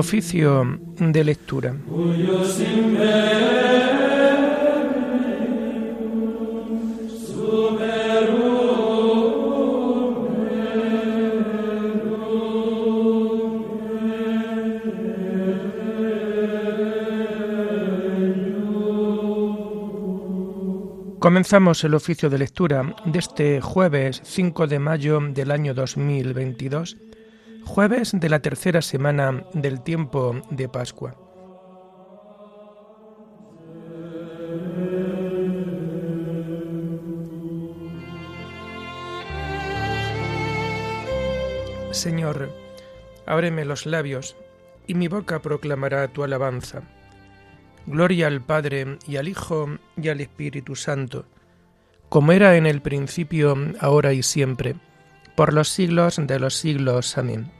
Oficio de lectura. Comenzamos el oficio de lectura de este jueves 5 de mayo del año 2022, jueves de la tercera semana del tiempo de Pascua. Señor, ábreme los labios, y mi boca proclamará tu alabanza. Gloria al Padre y al Hijo y al Espíritu Santo, como era en el principio, ahora y siempre, por los siglos de los siglos. Amén.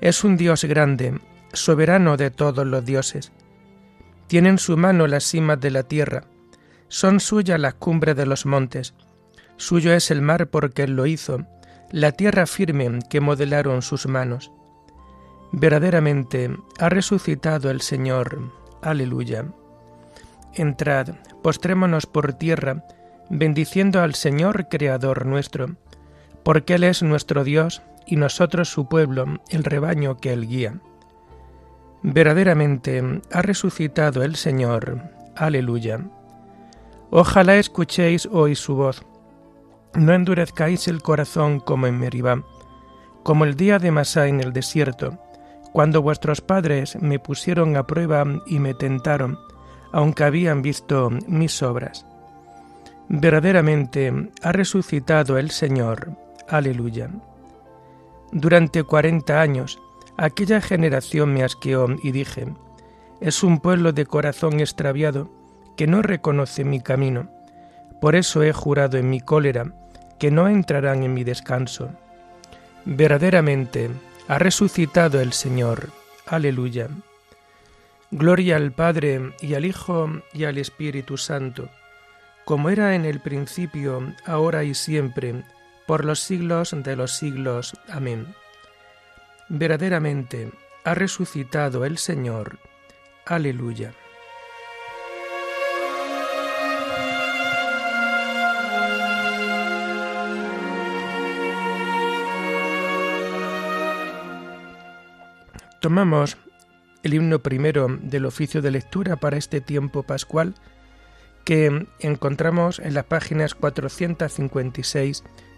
es un Dios grande, soberano de todos los dioses. Tiene en su mano las cimas de la tierra, son suyas las cumbres de los montes. Suyo es el mar porque él lo hizo, la tierra firme que modelaron sus manos. Verdaderamente ha resucitado el Señor. Aleluya. Entrad, postrémonos por tierra, bendiciendo al Señor Creador nuestro, porque Él es nuestro Dios y nosotros su pueblo, el rebaño que Él guía. Verdaderamente ha resucitado el Señor. Aleluya. Ojalá escuchéis hoy su voz. No endurezcáis el corazón como en Meribá, como el día de Masá en el desierto, cuando vuestros padres me pusieron a prueba y me tentaron, aunque habían visto mis obras. Verdaderamente ha resucitado el Señor. Aleluya. Durante cuarenta años aquella generación me asqueó y dije, es un pueblo de corazón extraviado que no reconoce mi camino. Por eso he jurado en mi cólera que no entrarán en mi descanso. Verdaderamente ha resucitado el Señor. Aleluya. Gloria al Padre y al Hijo y al Espíritu Santo, como era en el principio, ahora y siempre, por los siglos de los siglos. Amén. Verdaderamente ha resucitado el Señor. Aleluya. Tomamos el himno primero del oficio de lectura para este tiempo pascual que encontramos en las páginas 456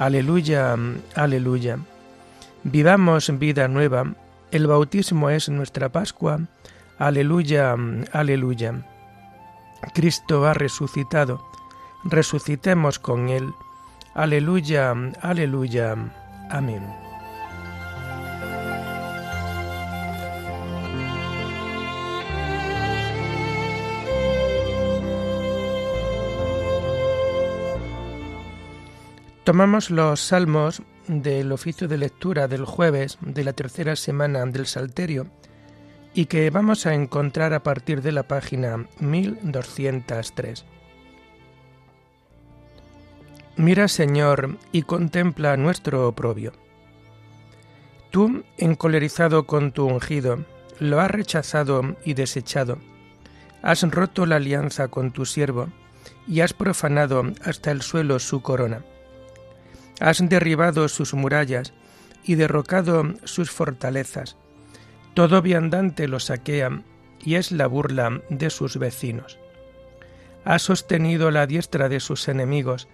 Aleluya, aleluya. Vivamos vida nueva. El bautismo es nuestra Pascua. Aleluya, aleluya. Cristo ha resucitado. Resucitemos con Él. Aleluya, aleluya. Amén. Tomamos los salmos del oficio de lectura del jueves de la tercera semana del Salterio y que vamos a encontrar a partir de la página 1203. Mira, Señor, y contempla nuestro oprobio. Tú, encolerizado con tu ungido, lo has rechazado y desechado. Has roto la alianza con tu siervo y has profanado hasta el suelo su corona. Has derribado sus murallas y derrocado sus fortalezas. Todo viandante lo saquea, y es la burla de sus vecinos. Has sostenido la diestra de sus enemigos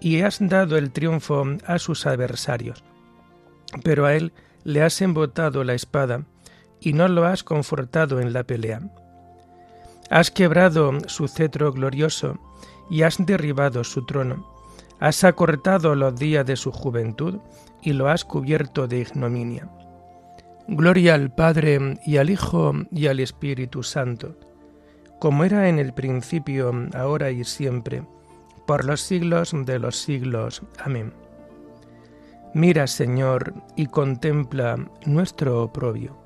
y has dado el triunfo a sus adversarios. Pero a él le has embotado la espada y no lo has confortado en la pelea. Has quebrado su cetro glorioso y has derribado su trono. Has acortado los días de su juventud y lo has cubierto de ignominia. Gloria al Padre y al Hijo y al Espíritu Santo, como era en el principio, ahora y siempre, por los siglos de los siglos. Amén. Mira, Señor, y contempla nuestro oprobio.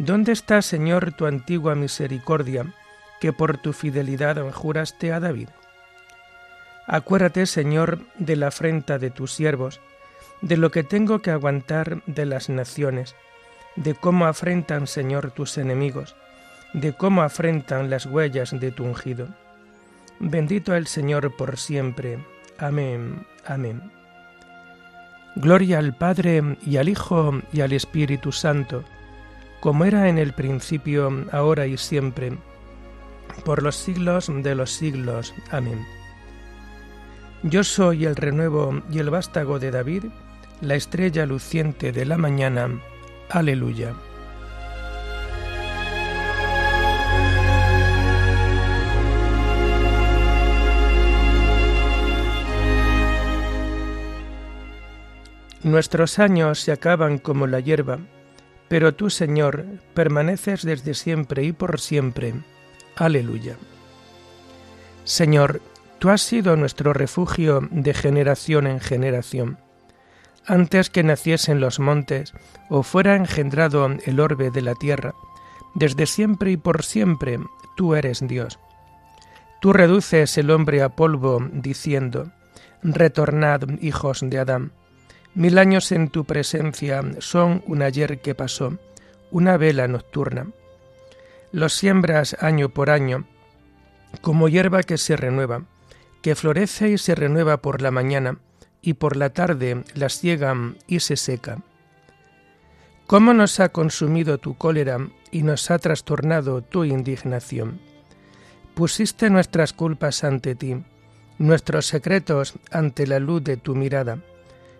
¿Dónde está, Señor, tu antigua misericordia, que por tu fidelidad juraste a David? Acuérdate, Señor, de la afrenta de tus siervos, de lo que tengo que aguantar de las naciones, de cómo afrentan, Señor, tus enemigos, de cómo afrentan las huellas de tu ungido. Bendito el Señor por siempre. Amén. Amén. Gloria al Padre y al Hijo y al Espíritu Santo como era en el principio, ahora y siempre, por los siglos de los siglos. Amén. Yo soy el renuevo y el vástago de David, la estrella luciente de la mañana. Aleluya. Nuestros años se acaban como la hierba, pero tú, Señor, permaneces desde siempre y por siempre. Aleluya. Señor, tú has sido nuestro refugio de generación en generación. Antes que naciesen los montes o fuera engendrado el orbe de la tierra, desde siempre y por siempre tú eres Dios. Tú reduces el hombre a polvo, diciendo, Retornad, hijos de Adán Mil años en tu presencia son un ayer que pasó, una vela nocturna. Los siembras año por año, como hierba que se renueva, que florece y se renueva por la mañana, y por la tarde la ciegan y se seca. ¿Cómo nos ha consumido tu cólera y nos ha trastornado tu indignación? Pusiste nuestras culpas ante ti, nuestros secretos ante la luz de tu mirada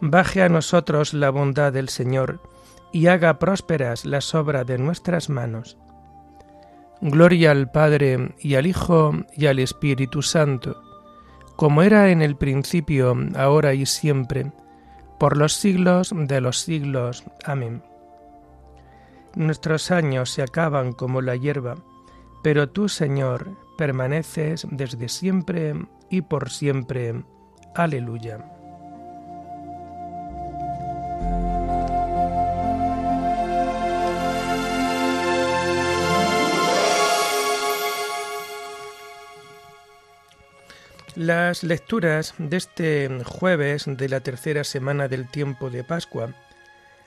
baje a nosotros la bondad del Señor y haga prósperas las obras de nuestras manos. Gloria al Padre y al Hijo y al Espíritu Santo, como era en el principio, ahora y siempre, por los siglos de los siglos. Amén. Nuestros años se acaban como la hierba, pero tú, Señor, permaneces desde siempre y por siempre. Aleluya. Las lecturas de este jueves de la tercera semana del tiempo de Pascua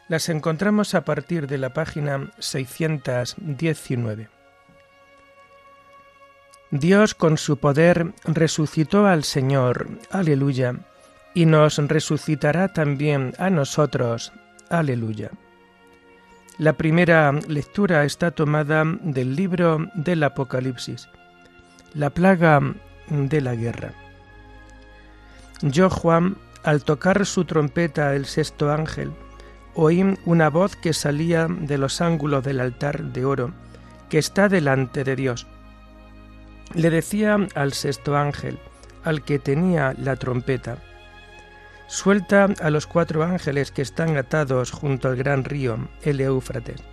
las encontramos a partir de la página 619. Dios con su poder resucitó al Señor, aleluya, y nos resucitará también a nosotros, aleluya. La primera lectura está tomada del libro del Apocalipsis, la plaga de la guerra. Yo, Juan, al tocar su trompeta el sexto ángel, oí una voz que salía de los ángulos del altar de oro que está delante de Dios. Le decía al sexto ángel, al que tenía la trompeta, Suelta a los cuatro ángeles que están atados junto al gran río, el Éufrates.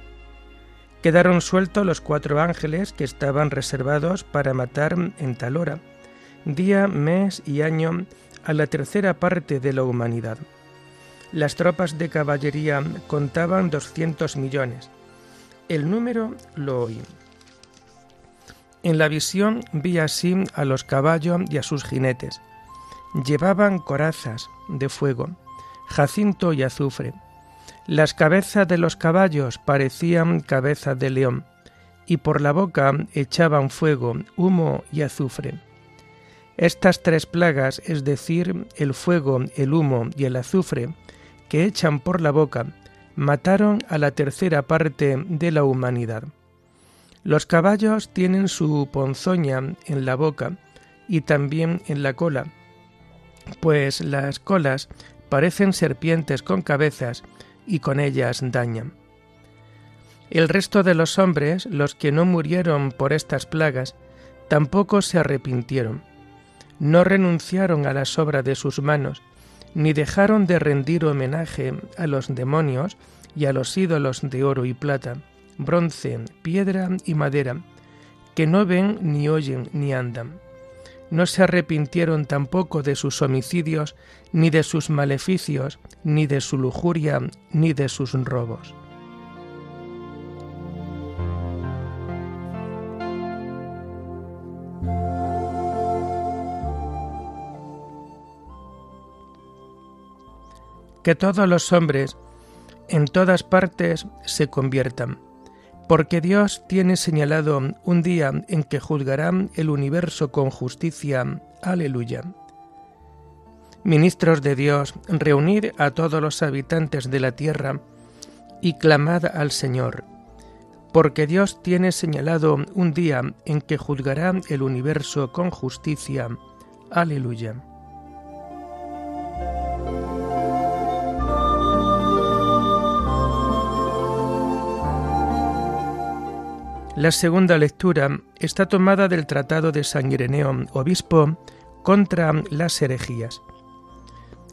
Quedaron sueltos los cuatro ángeles que estaban reservados para matar en tal hora, día, mes y año a la tercera parte de la humanidad. Las tropas de caballería contaban 200 millones. El número lo oí. En la visión vi así a los caballos y a sus jinetes. Llevaban corazas de fuego, jacinto y azufre. Las cabezas de los caballos parecían cabezas de león, y por la boca echaban fuego, humo y azufre. Estas tres plagas, es decir, el fuego, el humo y el azufre, que echan por la boca, mataron a la tercera parte de la humanidad. Los caballos tienen su ponzoña en la boca y también en la cola, pues las colas parecen serpientes con cabezas y con ellas dañan. El resto de los hombres, los que no murieron por estas plagas, tampoco se arrepintieron no renunciaron a las obras de sus manos, ni dejaron de rendir homenaje a los demonios y a los ídolos de oro y plata, bronce, piedra y madera, que no ven ni oyen ni andan. No se arrepintieron tampoco de sus homicidios, ni de sus maleficios, ni de su lujuria, ni de sus robos. que todos los hombres en todas partes se conviertan, porque Dios tiene señalado un día en que juzgará el universo con justicia. Aleluya. Ministros de Dios, reunid a todos los habitantes de la tierra y clamad al Señor, porque Dios tiene señalado un día en que juzgará el universo con justicia. Aleluya. La segunda lectura está tomada del Tratado de San Ireneo, obispo, contra las herejías.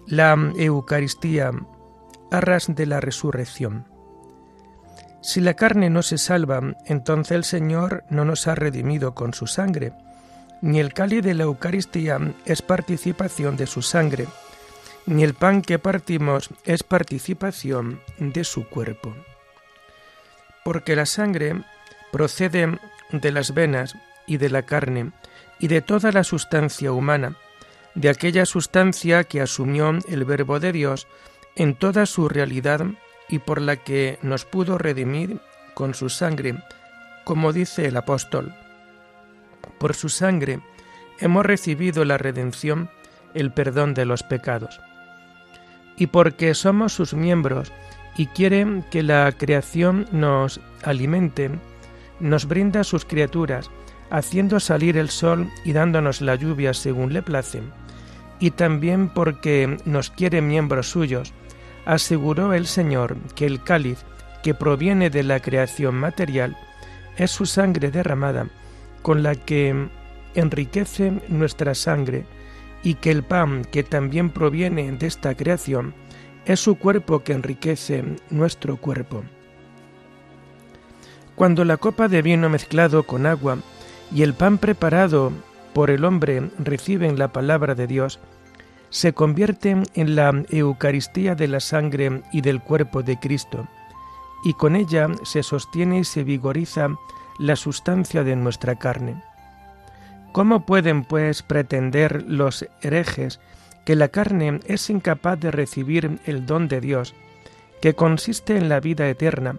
La Eucaristía, arras de la resurrección. Si la carne no se salva, entonces el Señor no nos ha redimido con su sangre, ni el cáliz de la Eucaristía es participación de su sangre, ni el pan que partimos es participación de su cuerpo. Porque la sangre procede de las venas y de la carne y de toda la sustancia humana, de aquella sustancia que asumió el Verbo de Dios en toda su realidad y por la que nos pudo redimir con su sangre, como dice el apóstol. Por su sangre hemos recibido la redención, el perdón de los pecados. Y porque somos sus miembros y quiere que la creación nos alimente, nos brinda sus criaturas, haciendo salir el sol y dándonos la lluvia según le place, y también porque nos quiere miembros suyos, aseguró el Señor que el cáliz que proviene de la creación material es su sangre derramada, con la que enriquece nuestra sangre, y que el pan que también proviene de esta creación es su cuerpo que enriquece nuestro cuerpo. Cuando la copa de vino mezclado con agua y el pan preparado por el hombre reciben la palabra de Dios, se convierten en la Eucaristía de la sangre y del cuerpo de Cristo, y con ella se sostiene y se vigoriza la sustancia de nuestra carne. ¿Cómo pueden, pues, pretender los herejes que la carne es incapaz de recibir el don de Dios, que consiste en la vida eterna,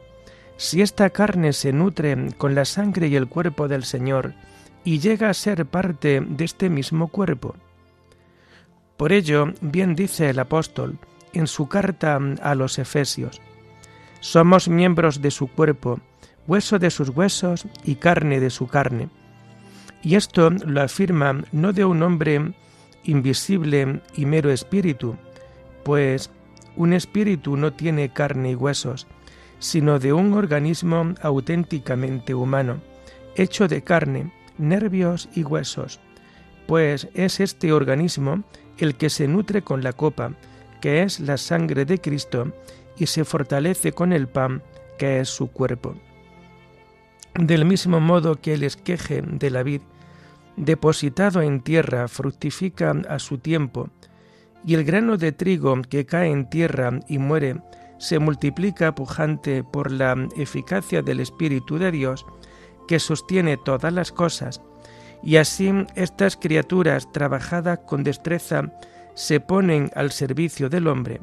si esta carne se nutre con la sangre y el cuerpo del Señor y llega a ser parte de este mismo cuerpo? Por ello, bien dice el apóstol en su carta a los Efesios, somos miembros de su cuerpo, hueso de sus huesos y carne de su carne. Y esto lo afirma no de un hombre invisible y mero espíritu, pues un espíritu no tiene carne y huesos, sino de un organismo auténticamente humano, hecho de carne, nervios y huesos, pues es este organismo el que se nutre con la copa, que es la sangre de Cristo, y se fortalece con el pan, que es su cuerpo. Del mismo modo que el esqueje de la vid, depositado en tierra, fructifica a su tiempo, y el grano de trigo que cae en tierra y muere, se multiplica pujante por la eficacia del Espíritu de Dios, que sostiene todas las cosas, y así estas criaturas trabajadas con destreza se ponen al servicio del hombre,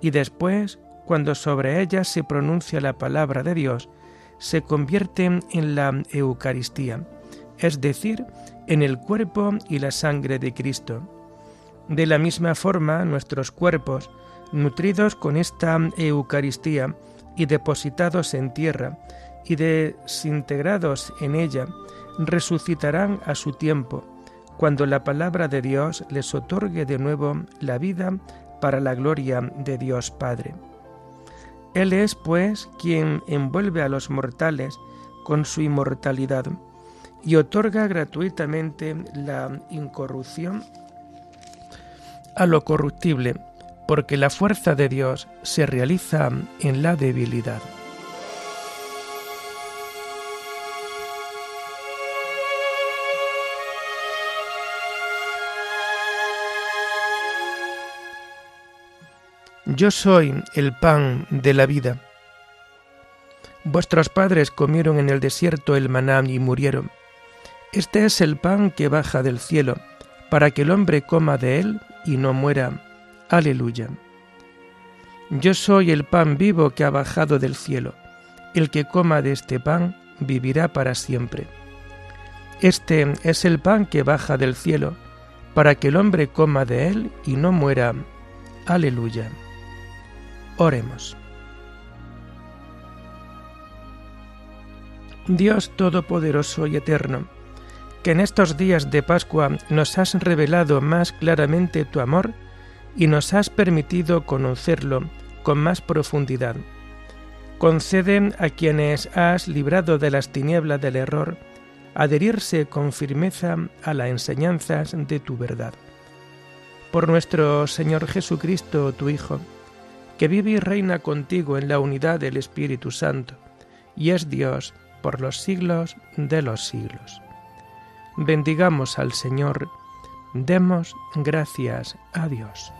y después, cuando sobre ellas se pronuncia la palabra de Dios, se convierten en la Eucaristía, es decir, en el cuerpo y la sangre de Cristo. De la misma forma, nuestros cuerpos, nutridos con esta Eucaristía y depositados en tierra y desintegrados en ella, resucitarán a su tiempo, cuando la palabra de Dios les otorgue de nuevo la vida para la gloria de Dios Padre. Él es, pues, quien envuelve a los mortales con su inmortalidad y otorga gratuitamente la incorrupción a lo corruptible, porque la fuerza de Dios se realiza en la debilidad. Yo soy el pan de la vida. Vuestros padres comieron en el desierto el maná y murieron. Este es el pan que baja del cielo, para que el hombre coma de él y no muera. Aleluya. Yo soy el pan vivo que ha bajado del cielo. El que coma de este pan vivirá para siempre. Este es el pan que baja del cielo, para que el hombre coma de él y no muera. Aleluya. Oremos. Dios Todopoderoso y Eterno, que en estos días de Pascua nos has revelado más claramente tu amor y nos has permitido conocerlo con más profundidad. Concede a quienes has librado de las tinieblas del error adherirse con firmeza a las enseñanzas de tu verdad. Por nuestro Señor Jesucristo, tu Hijo, que vive y reina contigo en la unidad del Espíritu Santo, y es Dios por los siglos de los siglos. Bendigamos al Señor, demos gracias a Dios.